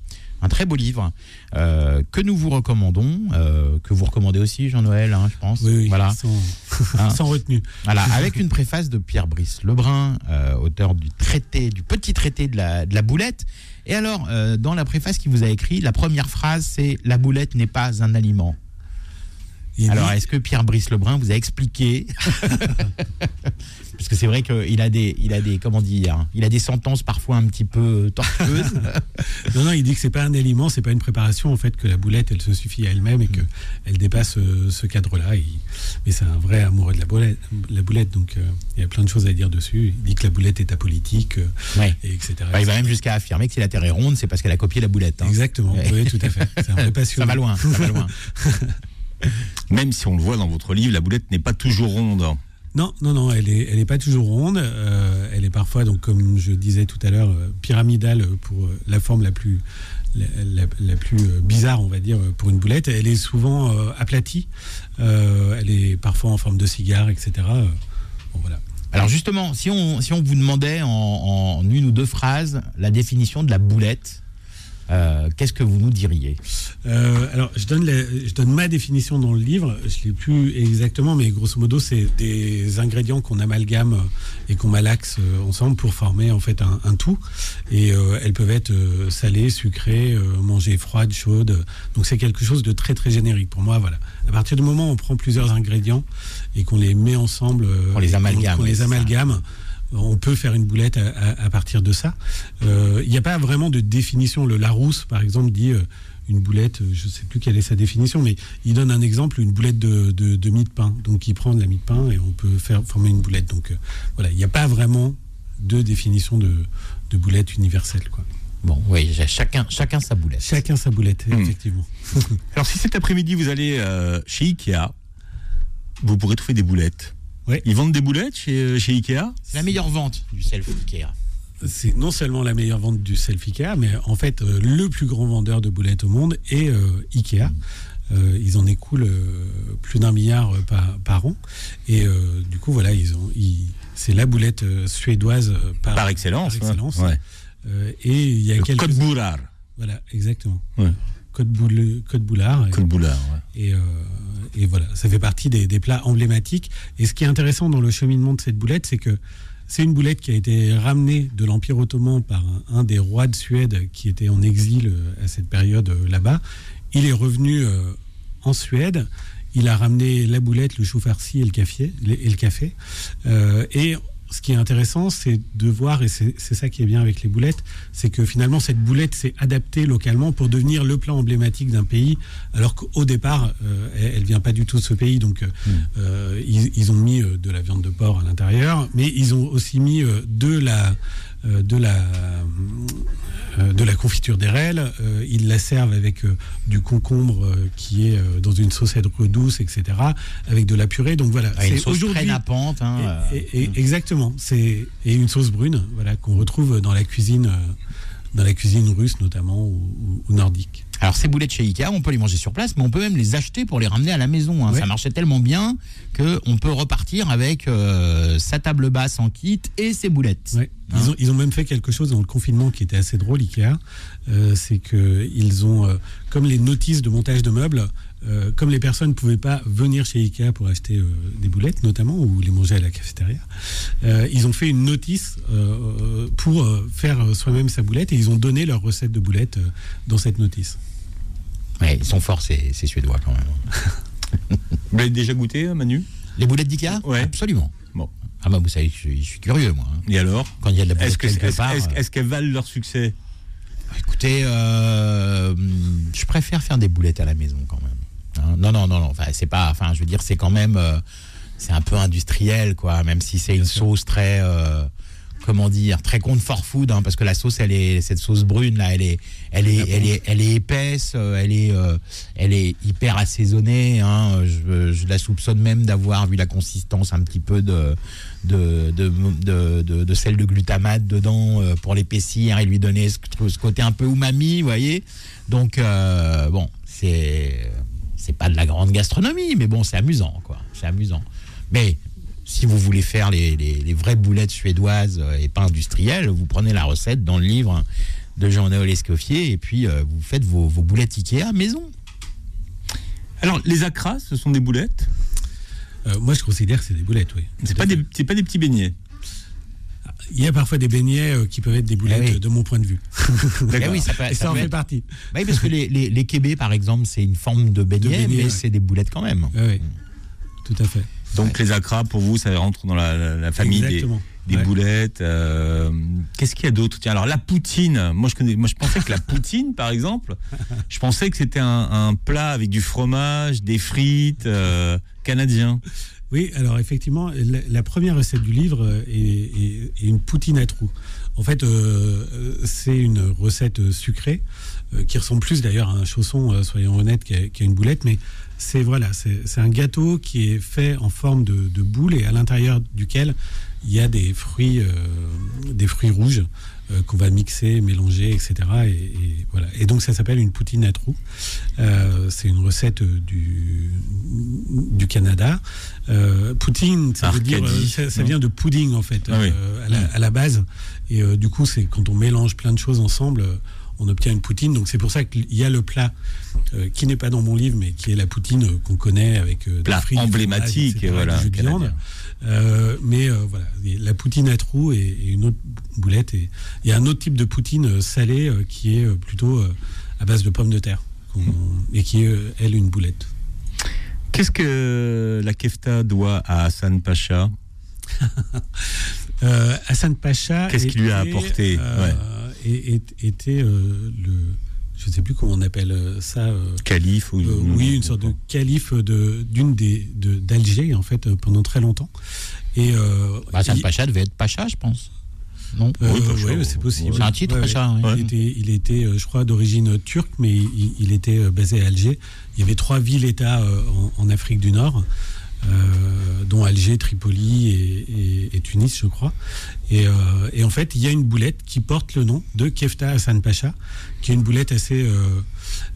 Speaker 3: Un très beau livre euh, que nous vous recommandons, euh, que vous recommandez aussi, Jean-Noël, hein, je pense.
Speaker 4: Oui, voilà. Hein sans, retenue.
Speaker 3: Voilà, avec une préface de Pierre Brice Lebrun, euh, auteur du traité, du petit traité de la, de la boulette. Et alors, dans la préface qu'il vous a écrit, la première phrase, c'est La boulette n'est pas un aliment. Alors, est-ce que Pierre Brice Lebrun vous a expliqué? Parce que c'est vrai qu'il a des, il a des, comment dire, il a des sentences parfois un petit peu tortueuses.
Speaker 4: non, non, il dit que c'est pas un aliment, c'est pas une préparation en fait, que la boulette, elle se suffit à elle-même et que elle dépasse euh, ce cadre-là. Mais c'est un vrai amoureux de la boulette, la boulette donc euh, il y a plein de choses à dire dessus. Il dit que la boulette est apolitique, euh, et etc.
Speaker 3: Bah, il va même jusqu'à affirmer que si la Terre est ronde, c'est parce qu'elle a copié la boulette. Hein.
Speaker 4: Exactement, oui, tout à fait. C'est un vrai passionné.
Speaker 3: Ça va loin, ça va loin.
Speaker 2: Même si on le voit dans votre livre, la boulette n'est pas toujours ronde.
Speaker 4: Non, non, non, elle est, elle pas toujours ronde. Euh, elle est parfois, donc, comme je disais tout à l'heure, euh, pyramidale pour euh, la forme la plus, la, plus bizarre, on va dire, pour une boulette. Elle est souvent aplatie. elle est parfois en forme de cigare, etc. Bon, voilà.
Speaker 3: Alors justement, si on, si on vous demandait en, une ou deux phrases la définition de la boulette, euh, qu'est-ce que vous nous diriez
Speaker 4: euh, Alors, je donne, je donne ma définition dans le livre. Je ne l'ai plus exactement, mais grosso modo, c'est des ingrédients qu'on amalgame et qu'on malaxe euh, ensemble pour former en fait un, tout. Et elles peuvent être salées, sucrées, mangées froides, chaudes. Donc, c'est quelque chose de très très générique. Pour moi, voilà. À partir du moment où on prend plusieurs ingrédients et qu'on les met ensemble,
Speaker 3: on les amalgame,
Speaker 4: on, les amalgame on peut faire une boulette à, partir de ça. Euh, il n'y a pas vraiment de définition. Le Larousse, par exemple, dit euh, une boulette, euh, je ne sais plus quelle est sa définition, mais il donne un exemple, une boulette de, de, mie de pain. Donc il prend de la mie de pain et on peut faire former une boulette. Donc voilà, il n'y a pas vraiment de définition de, de boulette universelle. Quoi.
Speaker 3: Bon, oui, chacun, chacun sa boulette.
Speaker 4: Chacun sa boulette, hmm. effectivement.
Speaker 2: Alors si cet après-midi vous allez chez Ikea, vous pourrez trouver des boulettes. Ils vendent des boulettes chez, euh, chez Ikea
Speaker 3: C'est la meilleure vente du self Ikea.
Speaker 4: C'est non seulement la meilleure vente du self Ikea, mais en fait euh, le plus grand vendeur de boulettes au monde est euh, Ikea. ils en écoulent plus d'un milliard par, an. Et du coup, voilà, ils ont, c'est la boulette suédoise
Speaker 2: par, excellence. excellence.
Speaker 4: et il y a quelques...
Speaker 2: Code Boulard.
Speaker 4: Voilà, exactement. Code, boule, Code Boulard.
Speaker 2: Code Boulard,
Speaker 4: Et et voilà, ça fait partie des, plats emblématiques. Et ce qui est intéressant dans le cheminement de cette boulette, c'est que c'est une boulette qui a été ramenée de l'Empire ottoman par un, des rois de Suède qui était en exil euh, à cette période euh, là-bas. Il est revenu euh, en Suède. Il a ramené la boulette, le chou farci et le café. Et, le café. et ce qui est intéressant, c'est de voir, et c'est ça qui est bien avec les boulettes, c'est que finalement cette boulette s'est adaptée localement pour devenir le plat emblématique d'un pays, alors qu'au départ, euh, elle, ne vient pas du tout de ce pays. Donc, euh, hmm. euh, ils, ont mis de la viande de porc à l'intérieur, mais ils ont aussi mis de la de la, euh, de la confiture d'érel. Euh, ils la servent avec du concombre qui est dans une sauce douce, etc., avec de la purée. Donc voilà,
Speaker 3: ah, c'est aujourd'hui
Speaker 4: nappante. Hein, et, exactement. C'est et une sauce brune, voilà, qu'on retrouve dans la cuisine, dans la cuisine russe notamment ou nordique.
Speaker 3: Alors ces boulettes chez Ikea, on peut les manger sur place, mais on peut même les acheter pour les ramener à la maison. Hein. Ça marchait tellement bien qu'on peut repartir avec euh, sa table basse en kit et ses boulettes.
Speaker 4: Hein. ils, ont, ils, ont, même fait quelque chose dans le confinement qui était assez drôle, Ikea. Euh, c'est qu'ils ont, euh, comme les notices de montage de meubles, comme les personnes ne pouvaient pas venir chez Ikea pour acheter des boulettes, notamment, ou les manger à la cafétéria, ils ont fait une notice pour faire soi-même sa boulette et ils ont donné leur recette de boulettes dans cette notice
Speaker 3: ils sont forts, ces, Suédois, quand même.
Speaker 2: vous l'avez déjà goûté, euh, Manu?
Speaker 3: Les boulettes d'Ikea?
Speaker 2: Oui.
Speaker 3: Absolument.
Speaker 2: Bon.
Speaker 3: Ah bah vous savez, je, suis curieux, moi. Hein.
Speaker 2: Et alors?
Speaker 3: Quand il y a de la boulette
Speaker 2: quelque
Speaker 3: est part...
Speaker 2: Euh, est-ce qu'elles valent leur succès?
Speaker 3: Écoutez, euh, je préfère faire des boulettes à la maison, quand même. Hein. non, non, non, non. Enfin, c'est pas... Enfin, je veux dire, c'est quand même... c'est un peu industriel, quoi. Même si c'est une sauce très comment dire, très comfort food, hein, parce que la sauce, elle est, cette sauce brune là, elle est, elle est, elle est, elle est épaisse, euh, elle est, euh, elle est hyper assaisonnée. Hein, je, la soupçonne même d'avoir vu la consistance un petit peu de, de, de, de, sel de glutamate dedans euh, pour l'épaissir et lui donner ce, côté un peu umami, vous voyez. Donc bon, c'est, c'est pas de la grande gastronomie, mais bon, c'est amusant, quoi. C'est amusant. Mais si vous voulez faire les, vraies boulettes suédoises euh, et pas industrielles, vous prenez la recette dans le livre de Jean-Noël Escoffier et puis euh, vous faites vos, boulettes Ikea maison.
Speaker 2: Alors, les acras, ce sont des boulettes?
Speaker 4: Euh, Moi, je considère que c'est des boulettes, oui.
Speaker 2: C'est pas des, pas des petits beignets?
Speaker 4: Il y a parfois des beignets euh, qui peuvent être des boulettes
Speaker 3: Eh oui.
Speaker 4: de mon point de vue.
Speaker 3: Eh oui, ça peut-
Speaker 4: Et
Speaker 3: ça
Speaker 4: ça en fait
Speaker 3: être-
Speaker 4: partie.
Speaker 3: Oui, parce que les, les, les kébés, par exemple, c'est une forme de beignet,
Speaker 4: beignet,
Speaker 3: mais
Speaker 4: ouais.
Speaker 3: c'est des boulettes quand même.
Speaker 4: Ouais, ouais. Tout à fait.
Speaker 2: Donc les acras, pour vous, ça rentre dans la, la- la famille des,
Speaker 4: Exactement.
Speaker 2: des
Speaker 4: Ouais.
Speaker 2: boulettes. euh, Qu'est-ce qu'il y a d'autre? Tiens, alors la poutine. Moi, je connais. Moi, je pensais que la poutine, par exemple, je pensais que c'était un, un plat avec du fromage, des frites euh, canadiens.
Speaker 4: Oui, alors effectivement, la, la première recette du livre est, est- est une poutine à trous. En fait, euh, euh, c'est une recette sucrée qui ressemble plus d'ailleurs à un chausson, euh, soyons honnêtes, qu'à qu'à une boulette, mais c'est voilà, c'est un gâteau qui est fait en forme de, de boule et à l'intérieur duquel il y a des fruits, euh, des fruits rouges euh, qu'on va mixer, mélanger, etc. Et, et voilà. Et donc ça s'appelle une poutine à trous. Euh, c'est une recette euh, du, du Canada. Euh, poutine, ça, veut dire, euh, ça, vient de pudding en fait,
Speaker 2: Ah oui.
Speaker 4: euh, à, la, à la base. Et euh, du coup, c'est quand on mélange plein de choses ensemble, euh, on obtient une poutine. Donc c'est pour ça qu'il y a le plat euh, qui n'est pas dans mon livre, mais qui est la poutine euh, qu'on connaît avec euh,
Speaker 2: Plat
Speaker 4: frites,
Speaker 2: emblématique,
Speaker 4: etc.,
Speaker 2: voilà,
Speaker 4: du jus de viande. Euh, mais voilà, et la poutine à trous et, et une autre boulette. Et il y a un autre type de poutine salée qui est plutôt à base de pommes de terre qu'on- et qui est elle une boulette.
Speaker 2: Qu'est-ce que la kefta doit à Hassan Pacha?
Speaker 4: Euh, Hassan Pacha.
Speaker 2: Qu'est-ce qu'il lui a apporté?
Speaker 4: Et- et- Était euh, le. Je ne sais plus comment on appelle euh, ça. euh,
Speaker 2: Calife ou
Speaker 4: euh, oui, une sorte de calife de- d'une des de- d'Alger en fait pendant très longtemps. Et euh,
Speaker 3: Bah, Hassan
Speaker 4: il-
Speaker 3: Pacha devait être Pacha, je pense. Non
Speaker 4: euh,
Speaker 2: Oui,
Speaker 4: ouais, c'est possible.
Speaker 3: C'est un titre, Pacha, ouais.
Speaker 4: Il était, il était, je crois, d'origine turque, mais il, il était basé à Alger. Il y avait trois villes-États en, en Afrique du Nord, dont Alger, Tripoli et, Tunis, je crois. Et, euh, et en fait, il y a une boulette qui porte le nom de Kefta Hassan Pacha, qui est une boulette assez, euh,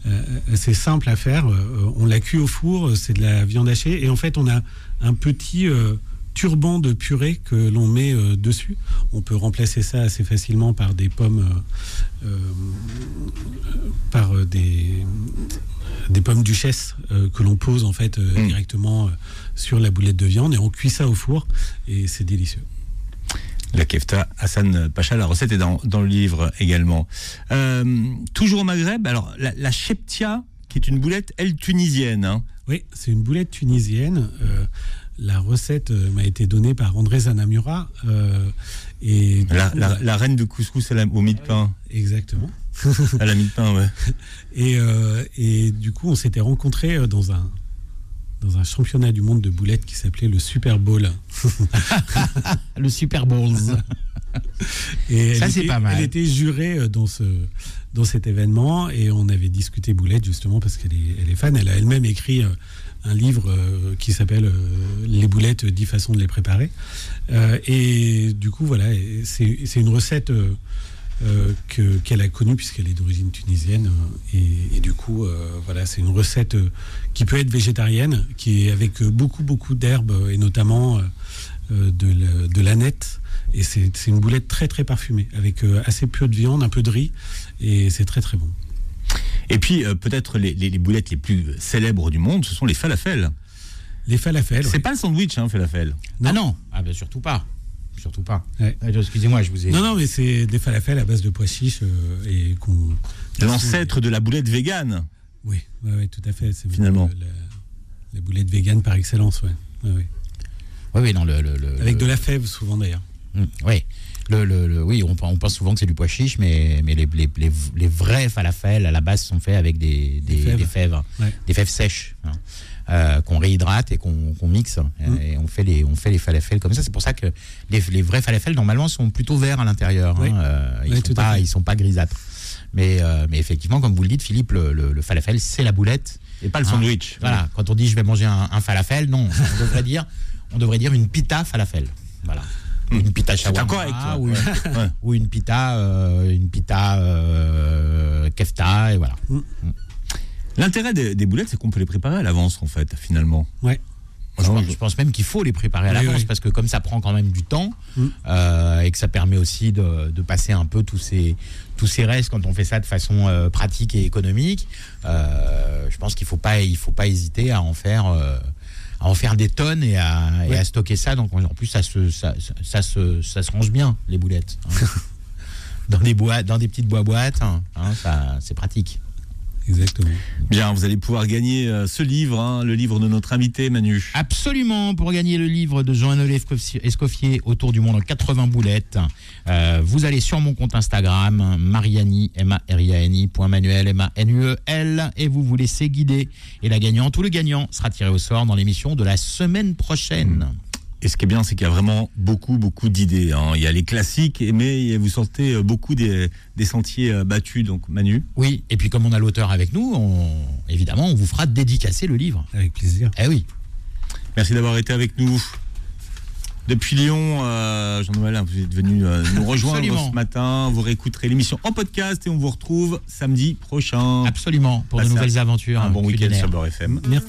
Speaker 4: euh, simple à faire. Euh, on la cuit au four, c'est de la viande hachée, et en fait, on a un petit euh, turban de purée que l'on met euh, dessus. On peut remplacer ça assez facilement par des pommes, euh, euh, par des, des pommes duchesse que l'on pose en fait euh,
Speaker 2: Mm.
Speaker 4: directement sur la boulette de viande et on cuit ça au four et c'est délicieux.
Speaker 2: La kefta Hassan Pacha, la recette est dans, dans le livre également. Euh, toujours au Maghreb, alors la, la cheptia, qui est une boulette, elle, tunisienne. hein.
Speaker 4: Oui, c'est une boulette tunisienne. Euh, la recette euh, m'a été donnée par André Zanamura. euh, et du
Speaker 2: La,
Speaker 4: coup,
Speaker 2: la-
Speaker 4: bah,
Speaker 2: la reine de couscous à la- au mie de pain.
Speaker 4: Exactement.
Speaker 2: À la mie de pain, ouais.
Speaker 4: Et, euh, et du coup, on s'était rencontrés dans un, dans un championnat du monde de boulettes qui s'appelait le Super Bowl.
Speaker 3: Le Super Bowls.
Speaker 4: Et
Speaker 3: Ça,
Speaker 4: elle
Speaker 3: c'est pas mal.
Speaker 4: Elle était jurée dans, ce, dans cet événement et on avait discuté boulettes justement parce qu'elle est, elle est fan. Elle a elle-même écrit euh, un livre euh, qui s'appelle euh, Les boulettes, 10 façons de les préparer. Euh, et du coup, voilà, c'est une recette que- qu'elle a connue puisqu'elle est d'origine tunisienne. Et, du coup, voilà, c'est une recette qui peut être végétarienne, qui est avec beaucoup, beaucoup d'herbes et notamment de la- de l'aneth. Et c'est une boulette très très parfumée, avec assez peu de viande, un peu de riz, et c'est très très bon.
Speaker 2: Et puis, euh, peut-être les, les- les boulettes les plus célèbres du monde, ce sont les falafels.
Speaker 4: Les falafels.
Speaker 2: C'est
Speaker 4: ouais.
Speaker 2: pas le sandwich, hein, falafel.
Speaker 3: Ah non ah ben Surtout pas. Surtout pas.
Speaker 4: Ouais.
Speaker 3: Ah, Excusez-moi, je vous ai.
Speaker 4: Non, non, mais c'est des falafels à base de pois chiches euh, et qu'on.
Speaker 2: L'ancêtre de la boulette végane.
Speaker 4: Oui, ouais, ouais, tout à fait. C'est
Speaker 2: Finalement.
Speaker 4: la, la boulette végane par excellence, ouais. Ouais, ouais.
Speaker 3: Oui, oui, non, le. le-
Speaker 4: Avec de la fève souvent d'ailleurs.
Speaker 3: Mm, Oui. Le, le- le- oui, on, on pense souvent que c'est du pois chiche, mais, mais les, les, les, les vrais falafels à la base sont faits avec des, des,
Speaker 4: Des fèves.
Speaker 3: des fèves,
Speaker 4: Ouais.
Speaker 3: des fèves sèches, hein, euh, qu'on réhydrate et qu'on mixe.
Speaker 4: Mm.
Speaker 3: Et on fait, les, on fait les falafels comme ça. C'est pour ça que les, les vrais falafels, normalement, sont plutôt verts à l'intérieur. hein. Euh, ils ne sont, pas- sont grisâtres. Mais, euh, mais effectivement, comme vous le dites, Philippe, le, le- le falafel, c'est la boulette.
Speaker 2: Et pas le sandwich.
Speaker 3: Voilà, quand on dit je vais manger un, un falafel, non, on devrait dire, on devrait dire une pita falafel. Voilà. Ou Une pita shawarma,
Speaker 2: toi.
Speaker 3: ou, une,
Speaker 2: Ouais.
Speaker 3: ou une pita, euh, une pita euh, kefta, et voilà.
Speaker 2: L'intérêt des, des boulettes, c'est qu'on peut les préparer à l'avance, en fait, finalement.
Speaker 4: Ouais.
Speaker 3: Je pense, je pense même qu'il faut les préparer à
Speaker 4: Oui,
Speaker 3: l'avance
Speaker 4: oui.
Speaker 3: parce que comme ça prend quand même du temps
Speaker 4: Mm.
Speaker 3: euh, et que ça permet aussi de, de passer un peu tous ces tous ces restes quand on fait ça de façon euh, pratique et économique, euh, je pense qu'il faut pas il faut pas hésiter à en faire euh, en faire des tonnes et à, stocker ça. Donc en plus, ça se, ça, se, ça se range bien, les boulettes. Hein. dans, des boîtes, dans des petites boîtes, hein, ça, c'est pratique.
Speaker 2: Exactement. Bien, vous allez pouvoir gagner euh, ce livre, hein, le livre de notre invité Manu.
Speaker 3: Absolument, pour gagner le livre de Jean-Noël Escoffier, Autour du monde en 80 boulettes, euh, vous allez sur mon compte Instagram, Mariani, m a r i a n i Manuel, m a n u e l et vous vous laissez guider. Et la gagnante ou le gagnant sera tiré au sort dans l'émission de la semaine prochaine.
Speaker 2: Et ce qui est bien, c'est qu'il y a vraiment beaucoup, beaucoup d'idées. Hein. Il y a les classiques, mais vous sentez euh, beaucoup des, sentiers euh, battus, donc Manu.
Speaker 3: Oui, et puis comme on a l'auteur avec nous, évidemment, on vous fera dédicacer le livre.
Speaker 2: Avec plaisir.
Speaker 3: Eh oui.
Speaker 2: Merci d'avoir été avec nous. Depuis Lyon, euh, Jean-Noël, vous êtes venu nous rejoindre ce matin. Vous réécouterez l'émission en podcast et on vous retrouve samedi prochain.
Speaker 3: Absolument, pour de nouvelles aventures.
Speaker 2: Un bon week-end sur Beurre FM.
Speaker 3: Merci.